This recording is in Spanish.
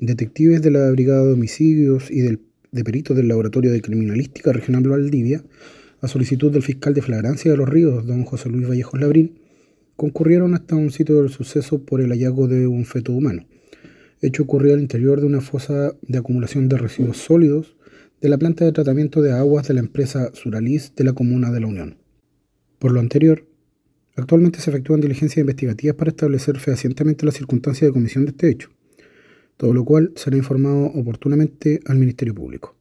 detectives de la Brigada de Homicidios y del, de peritos del Laboratorio de Criminalística Regional Valdivia, a solicitud del fiscal de flagrancia de los ríos, don José Luis Vallejos Labrín, concurrieron hasta un sitio del suceso por el hallazgo de un feto humano. Hecho ocurrió al interior de una fosa de acumulación de residuos sólidos de la planta de tratamiento de aguas de la empresa Suralis de la Comuna de la Unión. Por lo anterior, actualmente se efectúan diligencias investigativas para establecer fehacientemente las circunstancias de comisión de este hecho, todo lo cual será informado oportunamente al Ministerio Público.